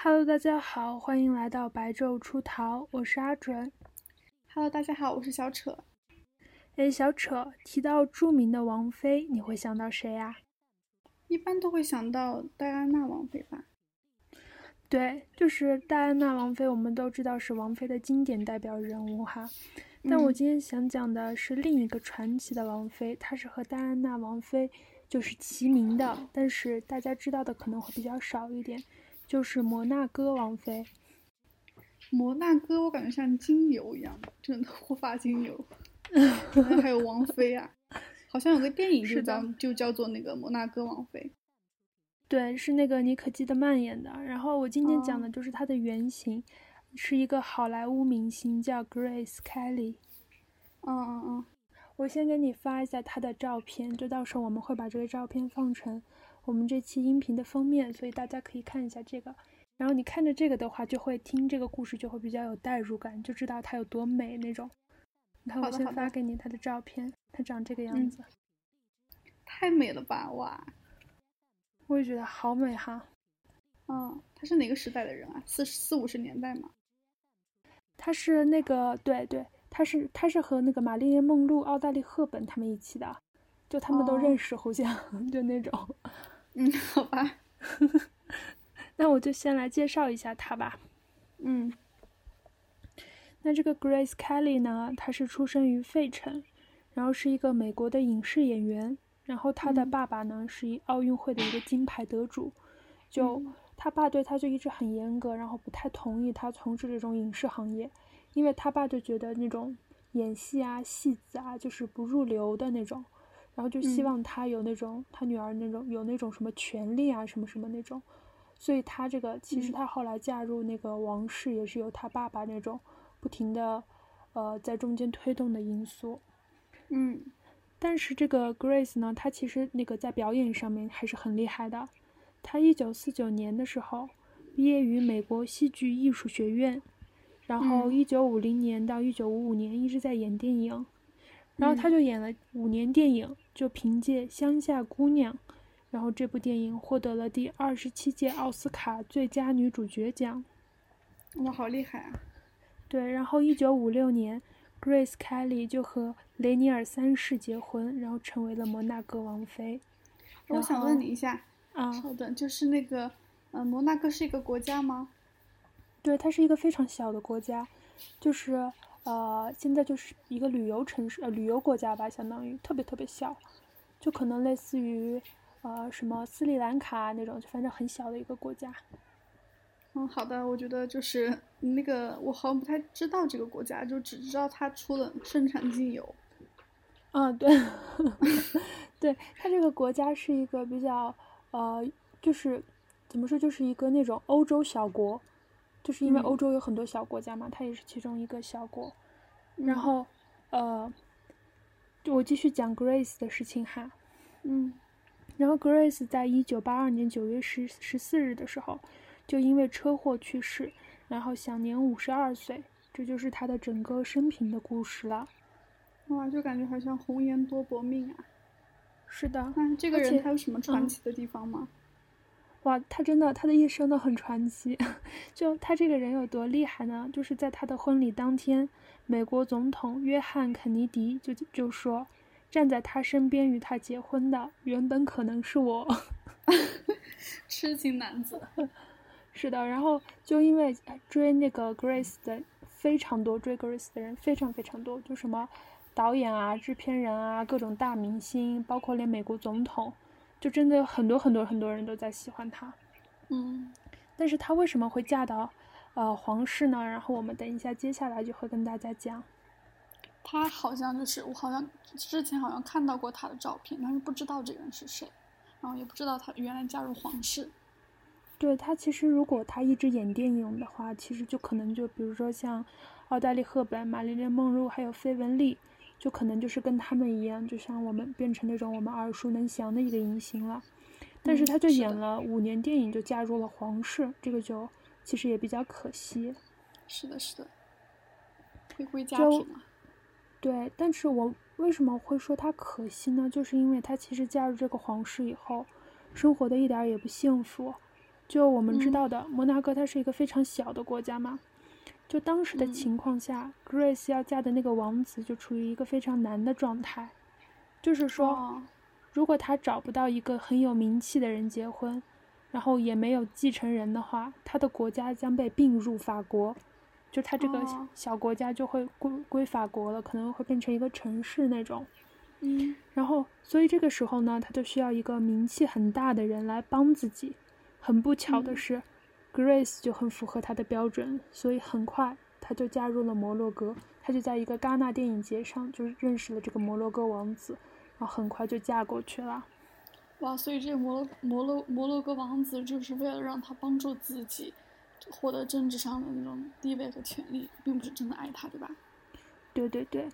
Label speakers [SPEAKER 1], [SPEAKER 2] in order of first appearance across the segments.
[SPEAKER 1] Hello，大家好，欢迎来到白昼出逃，我是阿准。
[SPEAKER 2] Hello，大家好，我是小扯。
[SPEAKER 1] 哎，小扯，提到著名的王妃，你会想到谁呀？
[SPEAKER 2] 一般都会想到戴安娜王妃吧。
[SPEAKER 1] 对，就是戴安娜王妃，我们都知道是王妃的经典代表人物哈。但我今天想讲的是另一个传奇的王妃，她是和戴安娜王妃就是齐名的，但是大家知道的可能会比较少一点，就是摩纳哥王妃。
[SPEAKER 2] 摩纳哥，我感觉像精油一样的，真的护发精油。还有王妃啊，好像有个电影就叫就叫做那个摩纳哥王妃。
[SPEAKER 1] 对，是那个妮可基德曼演的。然后我今天讲的就是她的原型，是一个好莱坞明星，叫 Grace Kelly。
[SPEAKER 2] 嗯嗯嗯，
[SPEAKER 1] 我先给你发一下她的照片，就到时候我们会把这个照片放成我们这期音频的封面，所以大家可以看一下这个。然后你看着这个的话，就会听这个故事就会比较有代入感，就知道它有多美那种。你看，我先发给你她的照片，她长这个样子，
[SPEAKER 2] 太美了吧！哇。
[SPEAKER 1] 我也觉得好美哈，
[SPEAKER 2] 嗯，他是哪个时代的人啊？四四五十年代吗？
[SPEAKER 1] 他是那个，对对，他是他是和那个玛丽莲梦露、奥黛丽赫本他们一起的，就他们都认识，互相 就那种。
[SPEAKER 2] 嗯，好吧，
[SPEAKER 1] 那我就先来介绍一下他吧。
[SPEAKER 2] 嗯，
[SPEAKER 1] 那这个 Grace Kelly 呢，她是出生于费城，然后是一个美国的影视演员。然后她的爸爸呢，是一奥运会的一个金牌得主，就他爸对他就一直很严格，然后不太同意他从事这种影视行业，因为他爸就觉得那种演戏啊、戏子啊就是不入流的那种，然后就希望他有那种他女儿那种有那种什么权利啊、什么什么那种，所以他这个其实他后来嫁入那个王室也是有他爸爸那种不停的呃在中间推动的因素，
[SPEAKER 2] 嗯。
[SPEAKER 1] 但是这个 Grace 呢，她其实那个在表演上面还是很厉害的。她一九四九年的时候毕业于美国戏剧艺术学院，然后一九五零年到一九五五年一直在演电影，然后她就演了五年电影，就凭借《乡下姑娘》，然后这部电影获得了第二十七届奥斯卡最佳女主角奖。
[SPEAKER 2] 哇，好厉害啊！
[SPEAKER 1] 对，然后一九五六年。Grace Kelly 就和雷尼尔三世结婚，然后成为了摩纳哥王妃。
[SPEAKER 2] 我想问你一下，
[SPEAKER 1] 啊，
[SPEAKER 2] 稍等，就是那个，呃，摩纳哥是一个国家吗？
[SPEAKER 1] 对，它是一个非常小的国家，就是呃，现在就是一个旅游城市，呃，旅游国家吧，相当于特别特别小，就可能类似于呃什么斯里兰卡那种，就反正很小的一个国家。
[SPEAKER 2] 嗯，好的，我觉得就是那个，我好像不太知道这个国家，就只知道它出了生产精油。
[SPEAKER 1] 啊，对，对，它这个国家是一个比较呃，就是怎么说，就是一个那种欧洲小国，就是因为欧洲有很多小国家嘛，它也是其中一个小国。然后呃，我继续讲 Grace 的事情哈。
[SPEAKER 2] 嗯，
[SPEAKER 1] 然后 Grace 在一九八二年九月十十四日的时候。就因为车祸去世，然后享年五十二岁，这就是他的整个生平的故事了。
[SPEAKER 2] 哇，就感觉好像红颜多薄命啊。
[SPEAKER 1] 是的，
[SPEAKER 2] 那这个人他有什么传奇的地方吗？
[SPEAKER 1] 哇，他真的，他的一生都很传奇。就他这个人有多厉害呢？就是在他的婚礼当天，美国总统约翰肯尼迪就就说，站在他身边与他结婚的原本可能是我。
[SPEAKER 2] 痴情男子。
[SPEAKER 1] 是的，然后就因为追那个 Grace 的非常多，追 Grace 的人非常非常多，就什么导演啊、制片人啊、各种大明星，包括连美国总统，就真的有很多很多很多人都在喜欢她。
[SPEAKER 2] 嗯，
[SPEAKER 1] 但是她为什么会嫁到呃皇室呢？然后我们等一下接下来就会跟大家讲。
[SPEAKER 2] 她好像就是我好像之前好像看到过她的照片，但是不知道这个人是谁，然后也不知道她原来嫁入皇室。
[SPEAKER 1] 对他，其实如果他一直演电影的话，其实就可能就比如说像奥黛丽·赫本、玛丽莲·梦露还有费雯丽，就可能就是跟他们一样，就像我们变成那种我们耳熟能详的一个影星了。但是他就演了五年电影，就嫁入了皇室，这个就其实也比较可惜。
[SPEAKER 2] 是的，是的，回归家庭嘛。
[SPEAKER 1] 对，但是我为什么会说他可惜呢？就是因为他其实嫁入这个皇室以后，生活的一点也不幸福。就我们知道的，摩纳哥它是一个非常小的国家嘛。就当时的
[SPEAKER 2] 嗯。
[SPEAKER 1] 情况下、g r a c e 要嫁的那个王子就处于一个非常难的状态，就是说，
[SPEAKER 2] 哦
[SPEAKER 1] 如果他找不到一个很有名气的人结婚，然后也没有继承人的话，他的国家将被并入法国，就他这个
[SPEAKER 2] 哦。
[SPEAKER 1] 小国家就会归归法国了，可能会变成一个城市那种。
[SPEAKER 2] 嗯。
[SPEAKER 1] 然后，所以这个时候呢，他就需要一个名气很大的人来帮自己。很不巧的
[SPEAKER 2] 嗯。
[SPEAKER 1] 是、r a c e 就很符合他的标准，所以很快他就加入了摩洛哥。他就在一个戛纳电影节上就认识了这个摩洛哥王子，然后很快就嫁过去了。
[SPEAKER 2] 哇，所以这个摩洛摩洛摩洛哥王子就是为了让他帮助自己获得政治上的那种地位和权利，并不是真的爱他，对吧？
[SPEAKER 1] 对对对，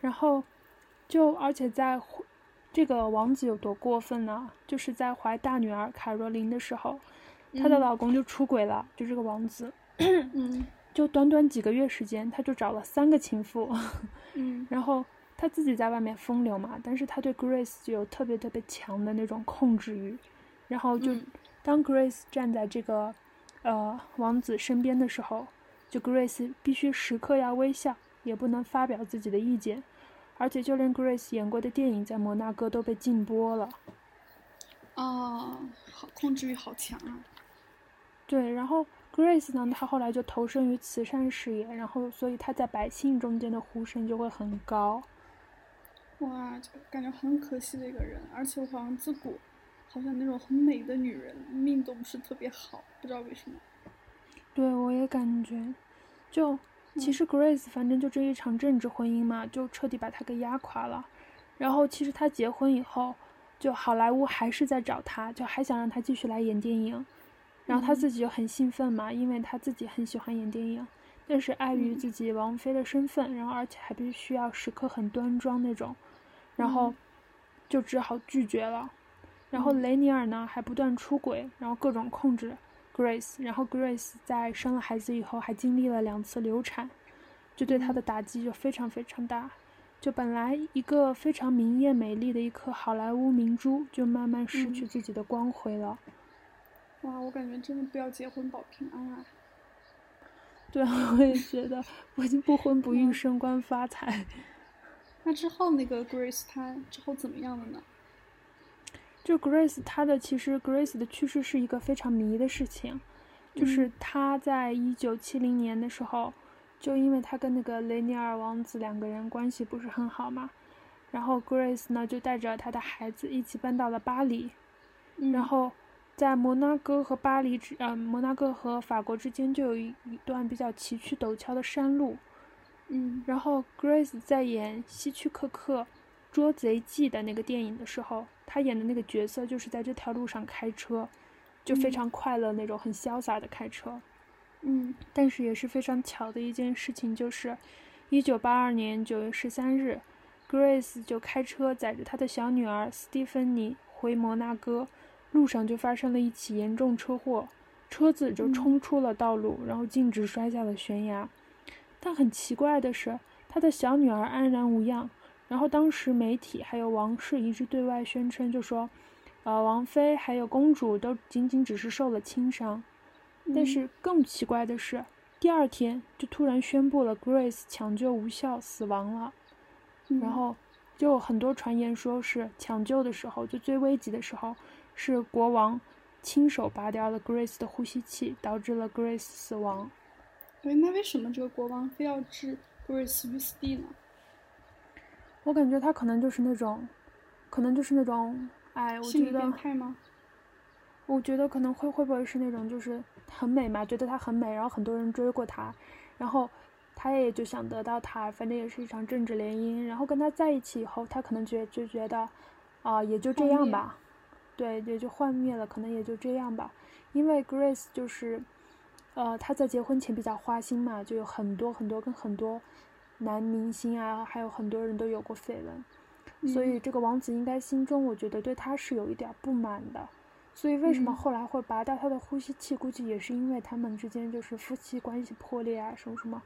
[SPEAKER 1] 然后就而且在这个王子有多过分呢？就是在怀大女儿卡若琳的时候，她的
[SPEAKER 2] 嗯
[SPEAKER 1] 老公就出轨了，就这个王子。
[SPEAKER 2] 嗯
[SPEAKER 1] 就短短几个月时间，她就找了三个情妇，
[SPEAKER 2] 嗯
[SPEAKER 1] 然后她自己在外面风流嘛，但是她对 Grace 就有特别特别强的那种控制欲，然后就
[SPEAKER 2] 嗯
[SPEAKER 1] 当 Grace 站在这个呃王子身边的时候，就 Grace 必须时刻要微笑，也不能发表自己的意见，而且就连 Grace 演过的电影在摩纳哥都被禁播了。
[SPEAKER 2] 哦，好控制欲好强啊！
[SPEAKER 1] 对，然后 Grace 呢，她后来就投身于慈善事业，然后所以她在百姓中间的呼声就会很高。
[SPEAKER 2] 哇，就感觉很可惜的一个人，而且我好像自古好像那种很美的女人命都不是特别好，不知道为什么。
[SPEAKER 1] 对，我也感觉，就其
[SPEAKER 2] 嗯
[SPEAKER 1] 实 Grace 反正就这一场政治婚姻嘛，就彻底把她给压垮了。然后其实她结婚以后，就好莱坞还是在找她，就还想让她继续来演电影。然后她
[SPEAKER 2] 嗯
[SPEAKER 1] 自己就很兴奋嘛，因为他自己很喜欢演电影，但是碍于
[SPEAKER 2] 嗯
[SPEAKER 1] 自己王妃的身份，然后而且还必须要时刻很端庄那种，然后
[SPEAKER 2] 嗯
[SPEAKER 1] 就只好拒绝了。然后
[SPEAKER 2] 嗯
[SPEAKER 1] 雷尼尔呢还不断出轨，然后各种控制 Grace，然后 Grace 在生了孩子以后还经历了两次流产，就对她的打击就非常非常大。就本来一个非常明艳美丽的一颗好莱坞明珠，就慢慢失去
[SPEAKER 2] 嗯
[SPEAKER 1] 自己的光辉了。
[SPEAKER 2] 哇，我感觉真的不要结婚保平安啊！
[SPEAKER 1] 对啊，我也觉得我已经不婚不育，
[SPEAKER 2] 嗯
[SPEAKER 1] 升官发财。
[SPEAKER 2] 那之后那个 Grace 她之后怎么样了呢？
[SPEAKER 1] 就 Grace 她的其实 Grace 的去世是一个非常迷的事情，就是
[SPEAKER 2] 嗯
[SPEAKER 1] 她在一九七零年的时候，就因为她跟那个雷尼尔王子两个人关系不是很好嘛，然后 Grace 呢就带着她的孩子一起搬到了巴黎，
[SPEAKER 2] 嗯
[SPEAKER 1] 然后在摩纳哥和巴黎之呃摩纳哥和法国之间就有一一段比较崎岖陡峭的山路，
[SPEAKER 2] 嗯。
[SPEAKER 1] 然后 Grace 在演希区柯克《捉贼记》的那个电影的时候，她演的那个角色就是在这条路上开车，就非
[SPEAKER 2] 嗯。
[SPEAKER 1] 常快乐那种，很潇洒的开车。
[SPEAKER 2] 嗯。
[SPEAKER 1] 但是也是非常巧的一件事情，就是一九八二年九月十三日，Grace 就开车载着她的小女儿斯蒂芬妮回摩纳哥，路上就发生了一起严重车祸，车子就
[SPEAKER 2] 嗯
[SPEAKER 1] 冲出了道路，然后径直摔下了悬崖。但很奇怪的是，他的小女儿安然无恙。然后当时媒体还有王室一致对外宣称，就说，呃，王妃还有公主都仅仅只是受了轻伤。但
[SPEAKER 2] 嗯
[SPEAKER 1] 是更奇怪的是，第二天就突然宣布了 Grace 抢救无效死亡了。
[SPEAKER 2] 嗯
[SPEAKER 1] 然后就有很多传言说是抢救的时候，就最危急的时候，是国王亲手拔掉了 Grace 的呼吸器，导致了 Grace 死亡。
[SPEAKER 2] 对，那为什么这个国王非要置 Grace 于死地呢？
[SPEAKER 1] 我感觉他可能就是那种，可能就是那种，哎，我觉得
[SPEAKER 2] 变态吗？
[SPEAKER 1] 我觉得可能会会不会是那种就是很美嘛，觉得她很美，然后很多人追过她，然后他也就想得到她，反正也是一场政治联姻。然后跟他在一起以后，他可能觉就觉得啊、也就这样吧，对，也就幻灭了，可能也就这样吧。因为 Grace 就是，呃，她在结婚前比较花心嘛，就有很多很多跟很多男明星啊，还有很多人都有过绯闻。所
[SPEAKER 2] 嗯
[SPEAKER 1] 以这个王子应该心中，我觉得对他是有一点不满的。所以为什么
[SPEAKER 2] 嗯
[SPEAKER 1] 后来会拔掉他的呼吸器？估计也是因为他们之间就是夫妻关系破裂啊，什么什么。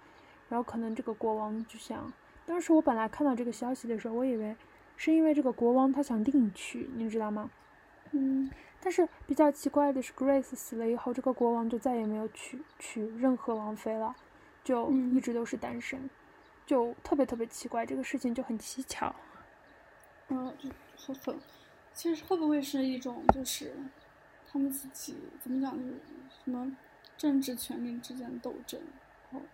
[SPEAKER 1] 然后可能这个国王就想，当时我本来看到这个消息的时候，我以为是因为这个国王他想另娶，你知道吗？
[SPEAKER 2] 嗯，
[SPEAKER 1] 但是比较奇怪的是，Grace 死了以后，这个国王就再也没有娶娶任何王妃了，就一直都是单身，就特别特别奇怪，这个事情就很蹊跷。
[SPEAKER 2] 嗯，就很，其实会不会是一种就是他们自己怎么讲，就是什么政治权力之间的斗争，然后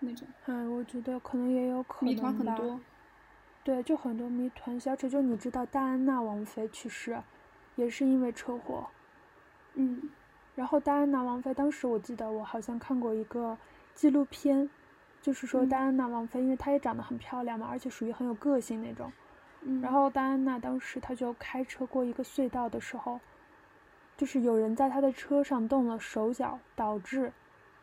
[SPEAKER 2] 那种。
[SPEAKER 1] 哎，我觉得可能也有可能
[SPEAKER 2] 谜团很多。
[SPEAKER 1] 对，就很多谜团。小丑，就你知道戴安娜王妃去世，也是因为车祸。
[SPEAKER 2] 嗯。
[SPEAKER 1] 然后戴安娜王妃当时我记得我好像看过一个纪录片，就是说戴安娜王妃，因为她也长得很漂亮嘛，而且属于很有个性那种。然后戴安娜当时她就开车过一个隧道的时候，就是有人在她的车上动了手脚，导致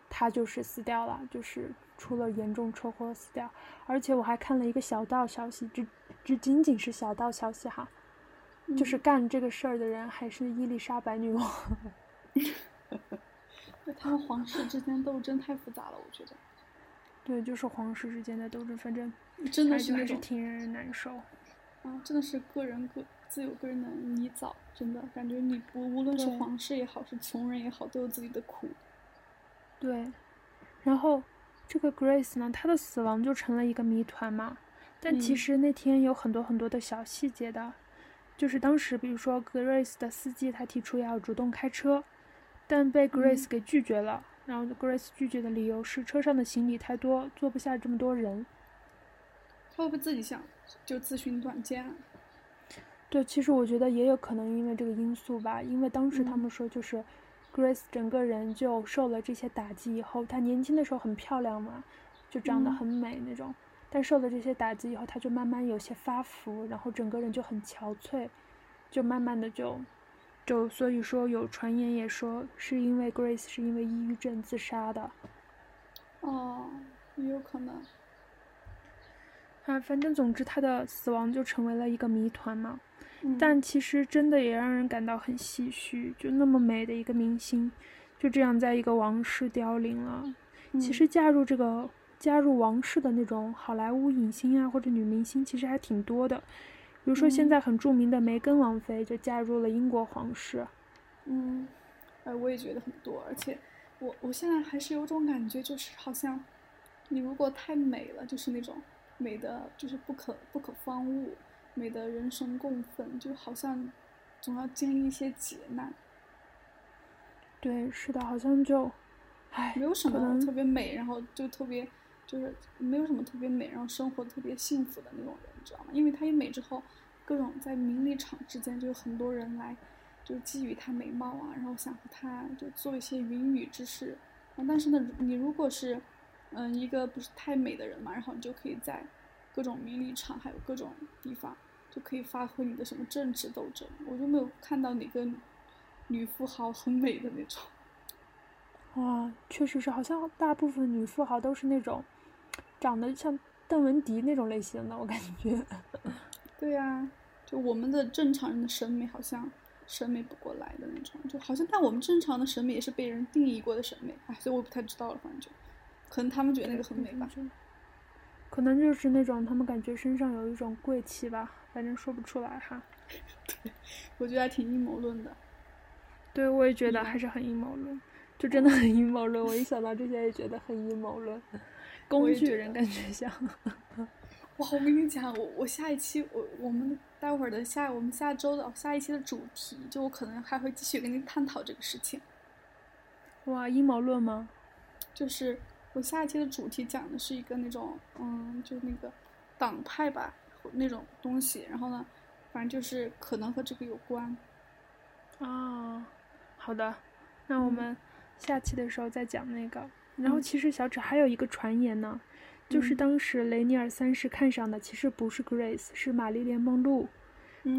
[SPEAKER 1] 她就是死掉了，就是出了严重车祸死掉。而且我还看了一个小道消息，只只仅仅是小道消息哈，就是干这个事儿的人还是伊丽莎白女王。
[SPEAKER 2] 他们皇室之间斗争太复杂了，我觉得。
[SPEAKER 1] 对，就是皇室之间的斗争，反正
[SPEAKER 2] 真的是
[SPEAKER 1] 还是挺让人难受。
[SPEAKER 2] 啊，真的是个人各自有个人的泥沼，真的感觉你不无论是皇室也好，是穷人也好，都有自己的苦。
[SPEAKER 1] 对，然后这个 Grace 呢，她的死亡就成了一个谜团嘛。但其实那天有很多很多的小细节的，就是当时比如说 Grace 的司机他提出要主动开车，但被 Grace 给拒绝了。然后 Grace 拒绝的理由是车上的行李太多，坐不下这么多人。
[SPEAKER 2] 他会不会自己想？就自寻短见，
[SPEAKER 1] 对，其实我觉得也有可能因为这个因素吧，因为当时他们说就是，Grace 整个人就受了这些打击以后，她年轻的时候很漂亮嘛，就长得很美那种，但受了这些打击以后，他就慢慢有些发福，然后整个人就很憔悴，就慢慢的就，就所以说有传言也说是因为 Grace 是因为抑郁症自杀的，
[SPEAKER 2] 哦，也有可能。
[SPEAKER 1] 啊，反正总之，他的死亡就成为了一个谜团嘛。但其实真的也让人感到很唏嘘，就那么美的一个明星，就这样在一个王室凋零了。其实嫁入这个加入王室的那种好莱坞影星啊，或者女明星，其实还挺多的。比如说现在很著名的梅根王妃就加入了英国皇室。
[SPEAKER 2] 嗯，哎，我也觉得很多，而且我我现在还是有种感觉，就是好像你如果太美了，就是那种。美的就是不可不可方物，美的人神共愤，就好像总要经历一些劫难。
[SPEAKER 1] 对，是的，好像就，唉，
[SPEAKER 2] 没有什么特别美，然后就特别就是没有什么特别美，然后生活特别幸福的那种人，你知道吗？因为她一美之后，各种在名利场之间就有很多人来，就觊觎她美貌啊，然后想和她就做一些云雨之事。但是呢，你如果是。嗯，一个不是太美的人嘛，然后你就可以在各种名利场，还有各种地方，就可以发挥你的什么政治斗争。我就没有看到哪个女富豪很美的那种。
[SPEAKER 1] 哇，确实是，好像大部分女富豪都是那种长得像邓文迪那种类型的，我感觉。
[SPEAKER 2] 对呀，就我们的正常人的审美好像审美不过来的那种，就好像但我们正常的审美也是被人定义过的审美，哎，所以我不太知道了，反正就。可能他们觉得那个很美吧，
[SPEAKER 1] 可能就是那种他们感觉身上有一种贵气吧，反正说不出来哈。
[SPEAKER 2] 对，我觉得还挺阴谋论的。
[SPEAKER 1] 对，我也觉得还是很阴谋论，就真的很阴谋论。我一想到这些也觉得很阴谋论，工具人感觉像。
[SPEAKER 2] 哇，我跟你讲，我我下一期我我们待会儿的下我们下周的下一期的主题，就我可能还会继续跟你探讨这个事情。
[SPEAKER 1] 哇，阴谋论吗？
[SPEAKER 2] 就是。我下一期的主题讲的是一个那种，嗯，就那个党派吧，那种东西。然后呢，反正就是可能和这个有关。
[SPEAKER 1] 啊，好的，那我们下期的时候再讲那个。然后其实小指还有一个传言呢，就是当时雷尼尔三世看上的其实不是 Grace，是玛丽莲梦露。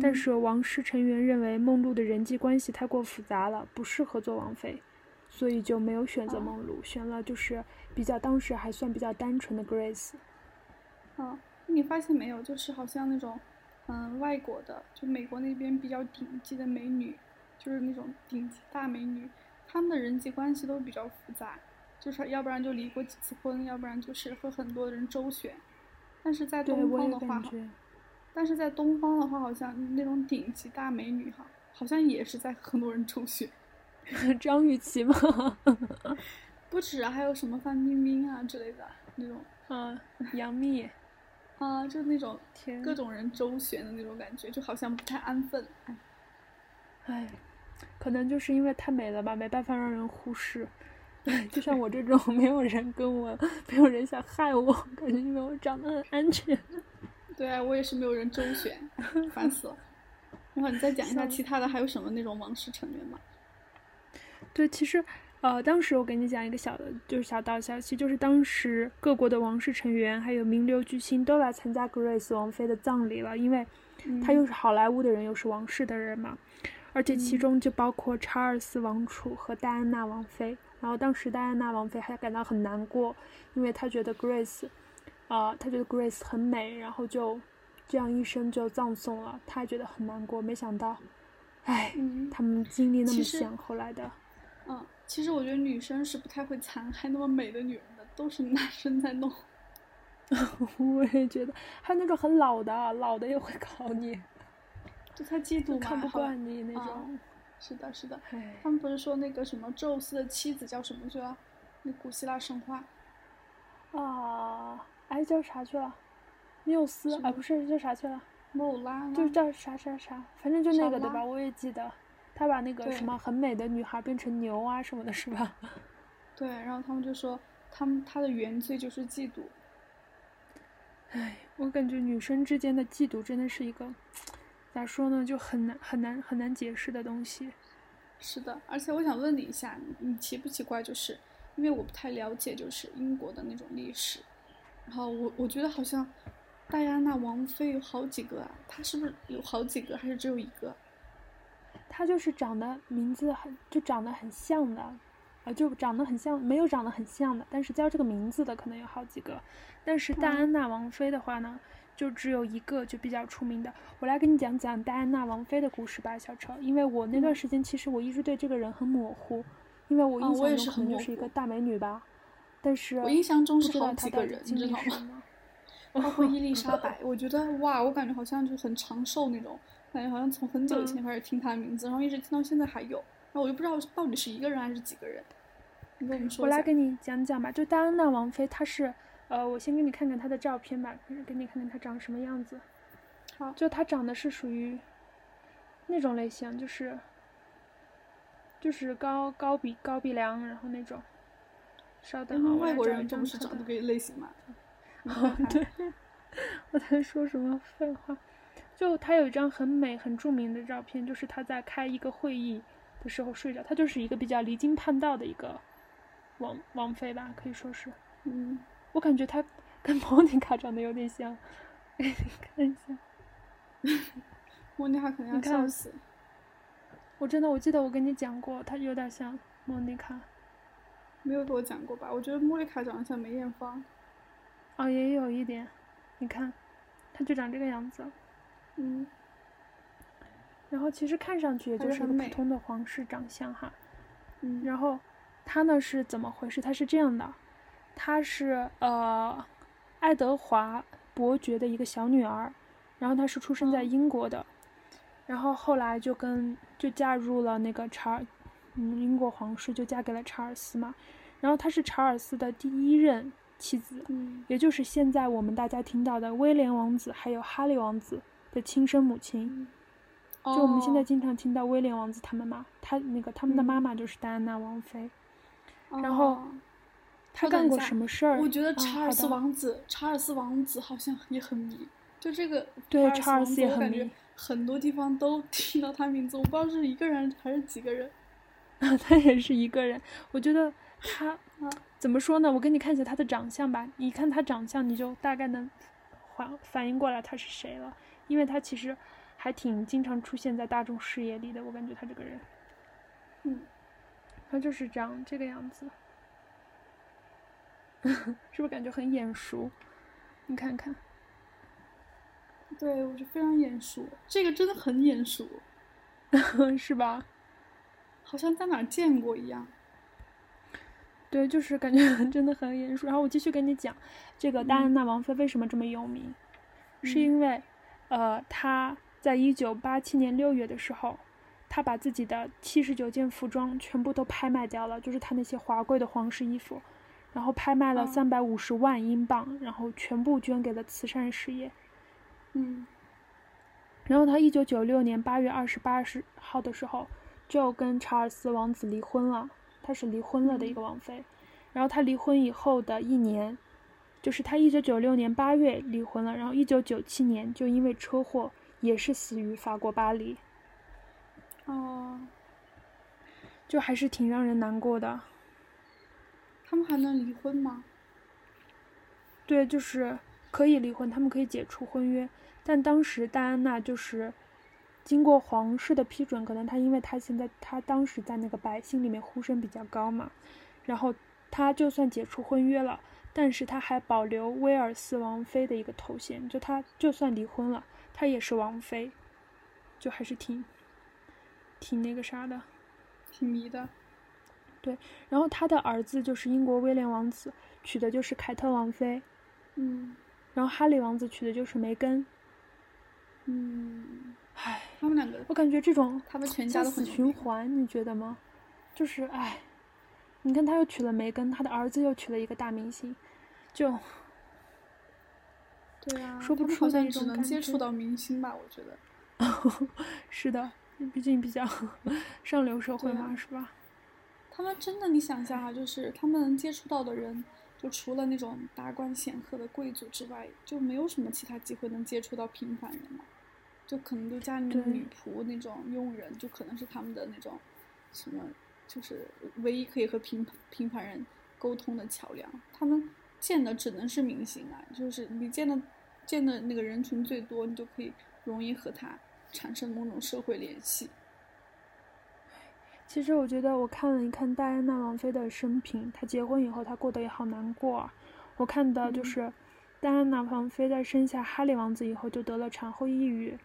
[SPEAKER 1] 但是王室成员认为梦露的人际关系太过复杂了，不适合做王妃。所以就没有选择梦露，选了就是比较当时还算比较单纯的 Grace。
[SPEAKER 2] 啊，你发现没有？就是好像那种，嗯，外国的，就美国那边比较顶级的美女，就是那种顶级大美女，她们的人际关系都比较复杂，就是要不然就离过几次婚，要不然就是和很多人周旋。但是在东方的话，但是在东方的话，好像那种顶级大美女哈。好像也是在很多人周旋。
[SPEAKER 1] 张雨绮吗？
[SPEAKER 2] 不止啊，还有什么范冰冰啊之类的那种。
[SPEAKER 1] 啊，杨幂。
[SPEAKER 2] 啊，就那种
[SPEAKER 1] 天，
[SPEAKER 2] 各种人周旋的那种感觉，就好像不太安分。哎，
[SPEAKER 1] 哎，可能就是因为太美了吧，没办法让人忽视。哎，就像我这种，没有人跟我，没有人想害我，感觉因为我长得很安全。
[SPEAKER 2] 对啊，我也是没有人周旋，烦死了。然后你再讲一下其他的，还有什么那种王室成员吗？
[SPEAKER 1] 对，其实，呃，当时我给你讲一个小的，就是小道消息，就是当时各国的王室成员还有名流巨星都来参加 Grace 王妃的葬礼了，因为他又是好莱坞的人，又是王室的人嘛，而且其中就包括查尔斯王储和戴安娜王妃。然后当时戴安娜王妃还感到很难过，因为她觉得 Grace，啊，她觉得 Grace 很美，然后就这样一生就葬送了，她觉得很难过。没想到，哎，他们经历那么像，后来的。
[SPEAKER 2] 嗯，其实我觉得女生是不太会残害那么美的女人的，都是男生在弄。
[SPEAKER 1] 我也觉得，还有那种很老的，老的也会搞你，
[SPEAKER 2] 就他嫉妒嘛，
[SPEAKER 1] 看不惯你那种。
[SPEAKER 2] 是的，是的。他们不是说那个什么宙斯的妻子叫什么去了？那古希腊神话。
[SPEAKER 1] 啊，哎，叫啥去了？缪斯啊，不是叫啥去了？
[SPEAKER 2] 莫拉。
[SPEAKER 1] 就叫啥啥啥，反正就那个对吧？我也记得。他把那个什么很美的女孩变成牛啊什么的，是吧？
[SPEAKER 2] 对，然后他们就说，他们他的原罪就是嫉妒。
[SPEAKER 1] 哎，我感觉女生之间的嫉妒真的是一个，咋说呢，就很难很难很难解释的东西。
[SPEAKER 2] 是的，而且我想问你一下，你奇不奇怪？就是因为我不太了解，就是英国的那种历史。然后我我觉得好像戴安娜王妃有好几个啊，她是不是有好几个，还是只有一个？
[SPEAKER 1] 她就是长得名字很就长得很像的，啊，就长得很像，没有长得很像的，但是叫这个名字的可能有好几个。但是戴安娜王妃的话呢，就只有一个，就比较出名的。我来跟你讲讲戴安娜王妃的故事吧，小丑。因为我那段时间其实我一直对这个人很模糊，因为我印象中可能就是一个大美女吧。但是
[SPEAKER 2] 我印象中是好几个人，你知道吗？包括伊丽莎白，我觉得哇，我感觉好像就很长寿那种。感觉好像从很久以前开始听她的名字，然后一直听到现在还有，然后我就不知道到底是一个人还是几个人。你跟我们说
[SPEAKER 1] 我来跟你讲讲吧，就戴安娜王妃，她是，呃，我先给你看看他的照片吧，给你看看他长什么样子。
[SPEAKER 2] 好，
[SPEAKER 1] 就他长得是属于那种类型，就是，就是高高鼻高鼻梁，然后那种。稍等啊，
[SPEAKER 2] 外国人不是长这个类型嘛？
[SPEAKER 1] 哦，对，我在说什么废话。就他有一张很美、很著名的照片，就是他在开一个会议的时候睡着。他就是一个比较离经叛道的一个王王妃吧，可以说是。
[SPEAKER 2] 嗯，
[SPEAKER 1] 我感觉他跟莫妮卡长得有点像。给你看一下。
[SPEAKER 2] 莫妮卡肯定要笑死。
[SPEAKER 1] 我真的，我记得我跟你讲过，他有点像莫妮卡。
[SPEAKER 2] 没有给我讲过吧？我觉得莫妮卡长得像梅艳芳。
[SPEAKER 1] 哦，也有一点。你看，他就长这个样子。
[SPEAKER 2] 嗯，
[SPEAKER 1] 然后其实看上去也就是个普通的皇室长相哈，
[SPEAKER 2] 嗯，
[SPEAKER 1] 然后他呢是怎么回事？他是这样的，她是呃爱德华伯爵的一个小女儿，然后她是出生在英国的，然后后来就跟就嫁入了那个查尔，嗯，英国皇室就嫁给了查尔斯嘛，然后她是查尔斯的第一任妻子，
[SPEAKER 2] 嗯，
[SPEAKER 1] 也就是现在我们大家听到的威廉王子还有哈利王子。的亲生母亲，就我们现在经常听到威廉王子他们嘛，他那个他们的妈妈就是戴安娜王妃，然后他干过什么事儿？
[SPEAKER 2] 我觉得查尔斯王子，查尔斯王子好像也很迷，就这个
[SPEAKER 1] 对
[SPEAKER 2] 查
[SPEAKER 1] 尔斯也很
[SPEAKER 2] 迷，很多地方都 听到他名字，我不知道是一个人还是几个人，
[SPEAKER 1] 他也是一个人。我觉得他怎么说呢？我给你看一下他的长相吧，你看他长相，你就大概能反反应过来他是谁了。因为他其实还挺经常出现在大众视野里的，我感觉他这个人，
[SPEAKER 2] 嗯，
[SPEAKER 1] 他就是长这个样子，是不是感觉很眼熟？你看看，
[SPEAKER 2] 对我就非常眼熟，这个真的很眼熟，
[SPEAKER 1] 是吧？
[SPEAKER 2] 好像在哪儿见过一样。
[SPEAKER 1] 对，就是感觉真的很眼熟。然后我继续跟你讲，这个戴安娜王妃为什么这么有名，是因为。呃，她在一九八七年六月的时候，她把自己的七十九件服装全部都拍卖掉了，就是她那些华贵的皇室衣服，然后拍卖了三百五十万英镑，然后全部捐给了慈善事业。
[SPEAKER 2] 嗯，
[SPEAKER 1] 然后他一九九六年八月二十八号的时候就跟查尔斯王子离婚了，他是离婚了的一个王妃。然后他离婚以后的一年，就是他一九九六年八月离婚了，然后一九九七年就因为车祸也是死于法国巴黎。
[SPEAKER 2] 哦，
[SPEAKER 1] 就还是挺让人难过的。
[SPEAKER 2] 他们还能离婚吗？
[SPEAKER 1] 对，就是可以离婚，他们可以解除婚约。但当时戴安娜就是经过皇室的批准，可能她因为她现在她当时在那个百姓里面呼声比较高嘛，然后她就算解除婚约了，但是她还保留威尔斯王妃的一个头衔，就她就算离婚了，她也是王妃，就还是挺。挺那个啥的，
[SPEAKER 2] 挺迷的。
[SPEAKER 1] 对，然后他的儿子就是英国威廉王子，娶的就是凯特王妃。
[SPEAKER 2] 嗯。
[SPEAKER 1] 然后哈利王子娶的就是梅根。
[SPEAKER 2] 嗯。
[SPEAKER 1] 唉，
[SPEAKER 2] 他们两个，
[SPEAKER 1] 我感觉这种
[SPEAKER 2] 他们全家都
[SPEAKER 1] 死循环，你觉得吗？就是唉，你看他又娶了梅根，他的儿子又娶了一个大明星，就。
[SPEAKER 2] 对啊。
[SPEAKER 1] 说不出的一种
[SPEAKER 2] 只能接触到明星吧，我觉得。
[SPEAKER 1] 是的。毕竟比较 上流社会嘛，是吧？
[SPEAKER 2] 他们真的，你想一下啊，就是他们接触到的人，就除了那种达官显赫的贵族之外，就没有什么其他机会能接触到平凡人了。就可能就家里面的女仆那种佣人，就可能是他们的那种什么，就是唯一可以和平平凡人沟通的桥梁。他们见的只能是明星啊，就是你见的见的那个人群最多，你就可以容易和他。产生某种社会联系。
[SPEAKER 1] 其实我觉得，我看了一看戴安娜王妃的生平，她结婚以后，她过得也好难过啊。我看到就是，戴安娜王妃在生下哈利王子以后，就得了产后抑郁，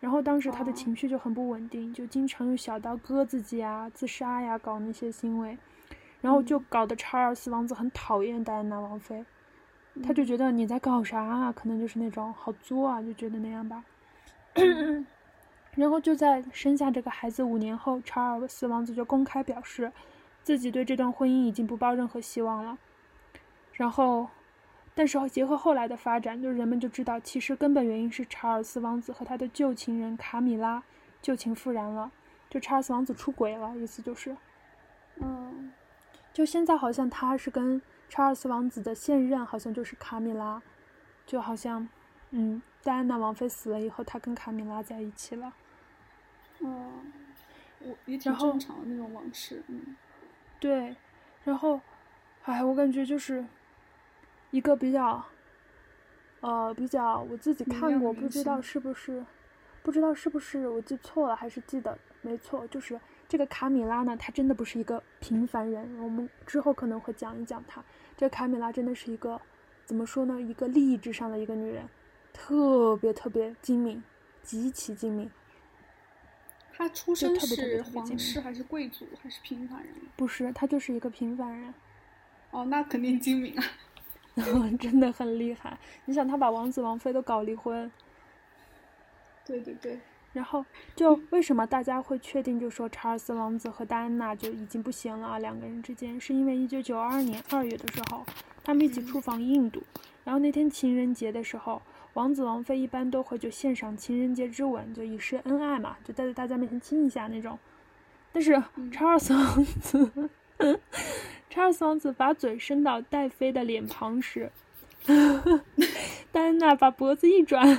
[SPEAKER 1] 然后当时她的情绪就很不稳定，就经常用小刀割自己啊、自杀呀，搞那些行为，然后就搞得查尔斯王子很讨厌戴安娜王妃，他就觉得你在搞啥啊？可能就是那种好作啊，就觉得那样吧。然后就在生下这个孩子五年后，查尔斯王子就公开表示，自己对这段婚姻已经不抱任何希望了。然后，但是结合后来的发展，就人们就知道，其实根本原因是查尔斯王子和他的旧情人卡米拉旧情复燃了，就查尔斯王子出轨了，意思就是，
[SPEAKER 2] 嗯，
[SPEAKER 1] 就现在好像他是跟查尔斯王子的现任好像就是卡米拉，就好像，嗯。戴安娜王妃死了以后，他跟卡米拉在一起了。
[SPEAKER 2] 嗯，我也挺正常的那种往事，嗯。
[SPEAKER 1] 对，然后，哎，我感觉就是一个比较，呃，比较我自己看过，不知道是不是，不知道是不是我记错了，还是记得没错，就是这个卡米拉呢，她真的不是一个平凡人。我们之后可能会讲一讲她。这卡米拉真的是一个，怎么说呢？一个利益至上的一个女人。特别特别精明，极其精明。
[SPEAKER 2] 他出身是皇室还是贵族还是平凡人？
[SPEAKER 1] 不是，他就是一个平凡人。
[SPEAKER 2] 哦，那肯定精明啊，
[SPEAKER 1] 真的很厉害。你想，他把王子王妃都搞离婚。
[SPEAKER 2] 对对对。
[SPEAKER 1] 然后，就为什么大家会确定，就说查尔斯王子和戴安娜就已经不行了啊？两个人之间，是因为一九九二年二月的时候，他们一起出访印度，然后那天情人节的时候。王子王妃一般都会就献上情人节之吻，就以示恩爱嘛，就在大家面前亲一下那种。但是查尔斯王子，查尔斯王子把嘴伸到戴妃的脸庞时，戴安娜把脖子一转，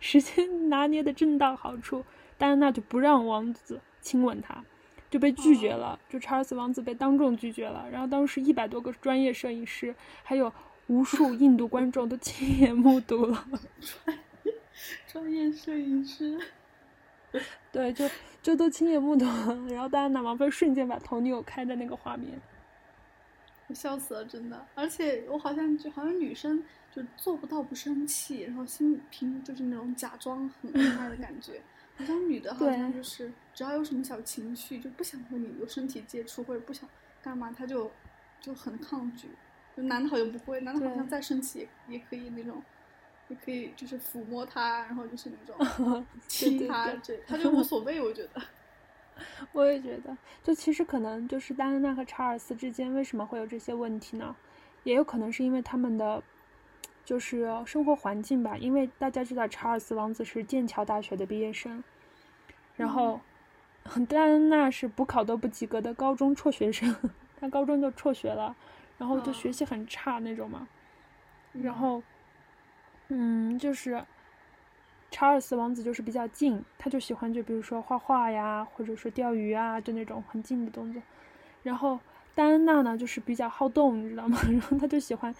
[SPEAKER 1] 时间拿捏的正到好处，戴安娜就不让王子亲吻她，就被拒绝了。就查尔斯王子被当众拒绝了。然后当时一百多个专业摄影师，还有。无数印度观众都亲眼目睹了，
[SPEAKER 2] 专业摄影师，
[SPEAKER 1] 对，就就都亲眼目睹了。然后戴安娜王妃瞬间把头扭开的那个画面，
[SPEAKER 2] 我笑死了，真的。而且我好像就好像女生就做不到不生气，然后心平就是那种假装很恩爱的感觉。好像女的好像就是只要有什么小情绪，就不想和你有身体接触或者不想干嘛，她就就很抗拒。男的好像不会，男的好像再生气也可以那种，也可以就是抚摸他，然后就是那种 亲他，这 他就无所谓，我觉得。
[SPEAKER 1] 我也觉得，就其实可能就是戴安娜和查尔斯之间为什么会有这些问题呢？也有可能是因为他们的就是生活环境吧。因为大家知道查尔斯王子是剑桥大学的毕业生，然后戴安娜是补考都不及格的高中辍学生，他高中就辍学了，然后就学习很差那种嘛。然后，嗯，就是。查尔斯王子就是比较静，他就喜欢就比如说画画呀，或者说钓鱼啊，就那种很静的动作。然后戴安娜呢，就是比较好动，你知道吗？然后他就喜欢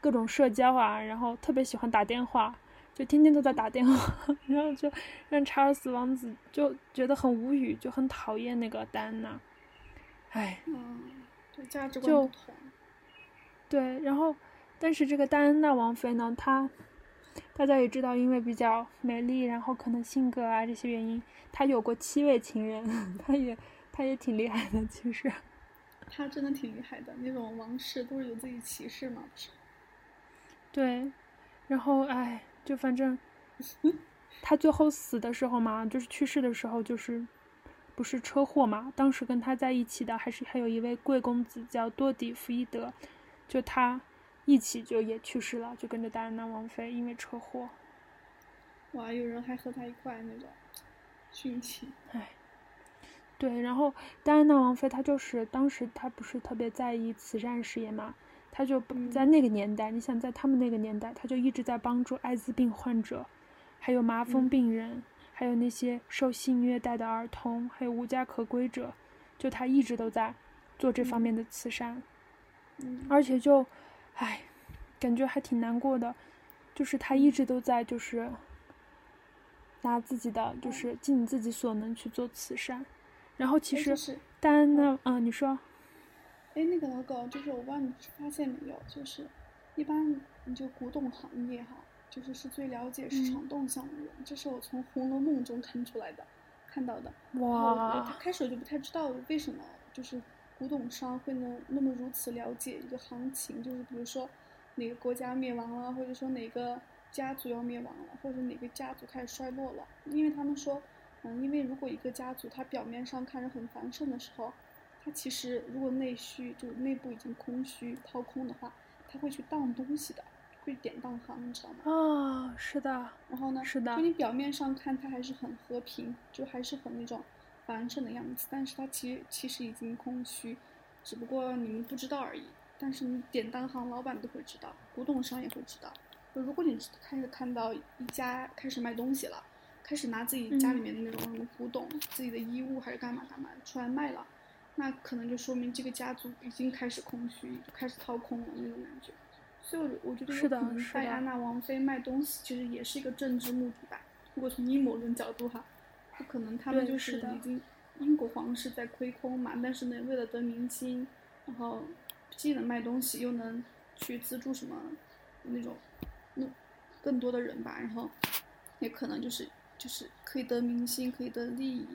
[SPEAKER 1] 各种社交啊，然后特别喜欢打电话，就天天都在打电话，然后就让查尔斯王子就觉得很无语，就很讨厌那个戴安娜。唉，
[SPEAKER 2] 嗯，价值观不同。
[SPEAKER 1] 对，然后但是这个戴安娜王妃呢，她。大家也知道，因为比较美丽，然后可能性格啊这些原因，她有过七位情人，她也她也挺厉害的，其实。
[SPEAKER 2] 她真的挺厉害的，那种王室都是有自己骑士嘛，不是？
[SPEAKER 1] 对，然后哎，就反正，她最后死的时候嘛，就是去世的时候，就是不是车祸嘛？当时跟她在一起的还是还有一位贵公子叫多迪弗伊德，就他。一起就也去世了，就跟着戴安娜王妃，因为车祸。
[SPEAKER 2] 哇，有人还和他一块那种殉情。
[SPEAKER 1] 唉，对，然后戴安娜王妃她就是当时她不是特别在意慈善事业嘛，她就在那个年代，你想在他们那个年代，她就一直在帮助艾滋病患者，还有麻风病人，还有那些受性虐待的儿童，还有无家可归者，就她一直都在做这方面的慈善，而且就。唉，感觉还挺难过的，就是他一直都在，就是拿自己的，就是尽自己所能去做慈善。然后其实戴安娜，嗯，你说，
[SPEAKER 2] 哎，那个老狗，就是我不知道你发现没有，就是一般你就古董行业哈，就是是最了解市场动向的人，这是我从《红楼梦》中看出来的，看到的。
[SPEAKER 1] 哇！
[SPEAKER 2] 开始我就不太知道为什么，就是。古董商会能那么如此了解一个行情，就是比如说哪个国家灭亡了，或者说哪个家族要灭亡了，或者哪个家族开始衰落了。因为他们说，嗯，因为如果一个家族它表面上看着很繁盛的时候，它其实如果内需就内部已经空虚掏空的话，他会去当东西的，会典当行，你知道吗？
[SPEAKER 1] 啊，是的。
[SPEAKER 2] 然后呢？
[SPEAKER 1] 是的。
[SPEAKER 2] 就你表面上看它还是很和平，就还是很那种。繁盛的样子，但是它其实其实已经空虚，只不过你们不知道而已。但是你典当行老板都会知道，古董商也会知道。如果你开始看到一家开始卖东西了，开始拿自己家里面的那种什么古董、自己的衣物还是干嘛干嘛出来卖了，那可能就说明这个家族已经开始空虚，就开始掏空了那种感觉。所以我觉得有可能戴安娜王妃卖东西其实也是一个政治目的吧。如果从阴谋论角度哈。不可能，他们就是已经英国皇室在亏空嘛，但是呢，为了得民心，然后既能卖东西，又能去资助什么那种那更多的人吧，然后也可能就是就是可以得民心，可以得利益，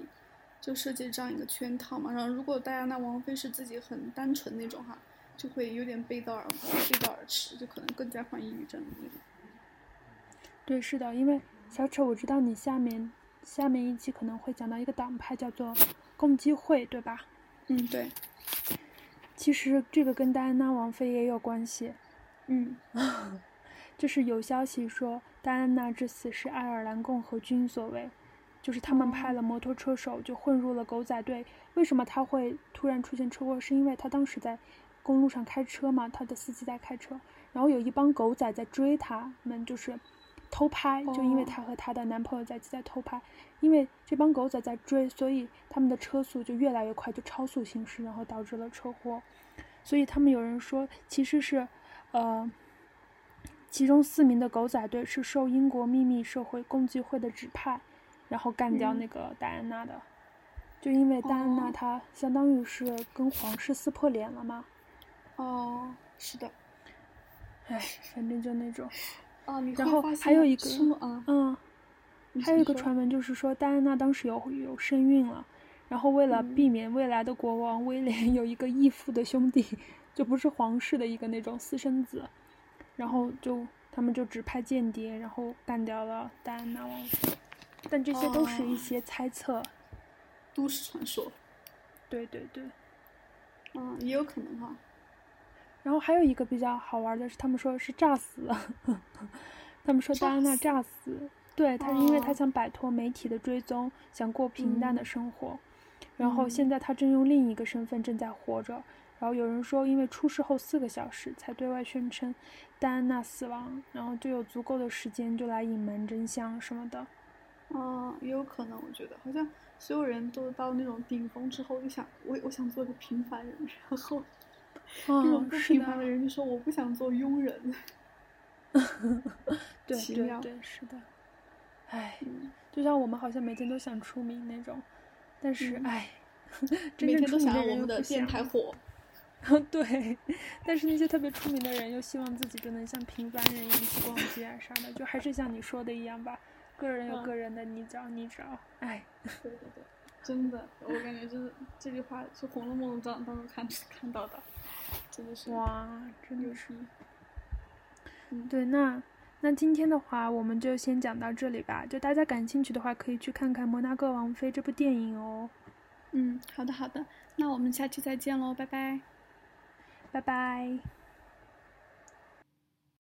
[SPEAKER 2] 就设计这样一个圈套嘛。然后如果戴安娜王妃是自己很单纯那种哈，就会有点背道而背道而驰，就可能更加患抑郁症那种。
[SPEAKER 1] 对，是的，因为小丑，我知道你下面。下面一期可能会讲到一个党派，叫做共济会，对吧？
[SPEAKER 2] 嗯，对。
[SPEAKER 1] 其实这个跟戴安娜王妃也有关系。
[SPEAKER 2] 嗯，
[SPEAKER 1] 就是有消息说戴安娜之死是爱尔兰共和军所为，就是他们派了摩托车手就混入了狗仔队。为什么他会突然出现车祸？是因为他当时在公路上开车嘛，他的司机在开车，然后有一帮狗仔在追他们，就是。偷拍，就因为她和她的男朋友在在偷拍，因为这帮狗仔在追，所以他们的车速就越来越快，就超速行驶，然后导致了车祸。所以他们有人说，其实是，呃，其中四名的狗仔队是受英国秘密社会共济会的指派，然后干掉那个戴安娜的。就因为戴安娜她相当于是跟皇室撕破脸了嘛。
[SPEAKER 2] 哦，是的。
[SPEAKER 1] 唉，反正就那种。
[SPEAKER 2] 然
[SPEAKER 1] 后还有一个，
[SPEAKER 2] 嗯，
[SPEAKER 1] 还有一个传闻就是说，戴安娜当时有有身孕了，然后为了避免未来的国王威廉有一个义父的兄弟，就不是皇室的一个那种私生子，然后就他们就指派间谍，然后干掉了戴安娜王妃。但这些都是一些猜测。
[SPEAKER 2] 都市传说。
[SPEAKER 1] 对对对，
[SPEAKER 2] 嗯，也有可能哈。
[SPEAKER 1] 然后还有一个比较好玩的是，他们说是炸死了，他们说戴安娜炸死，对，她是因为她想摆脱媒体的追踪，想过平淡的生活，然后现在她正用另一个身份正在活着。然后有人说，因为出事后四个小时才对外宣称戴安娜死亡，然后就有足够的时间就来隐瞒真相什么的。
[SPEAKER 2] 嗯，也有可能，我觉得好像所有人都到那种顶峰之后，就想我我想做个平凡人，然后 那种不平凡的人就说我不想做庸人。
[SPEAKER 1] 对对对，是的。唉，就像我们好像每天都想出名那种，但是唉，
[SPEAKER 2] 每天都想让我们的电台火。
[SPEAKER 1] 对，但是那些特别出名的人又希望自己就能像平凡人一样去逛街啊啥的，就还是像你说的一样吧，个人有个人的你找你找，哎，
[SPEAKER 2] 对对对，真的，我感觉就是这句话是《红楼梦》当当中看看到的，真的是
[SPEAKER 1] 哇，真的是，嗯对，那那今天的话我们就先讲到这里吧，就大家感兴趣的话可以去看看《摩纳哥王妃》这部电影哦。
[SPEAKER 2] 嗯，好的好的，那我们下期再见喽，拜拜。
[SPEAKER 1] 拜拜。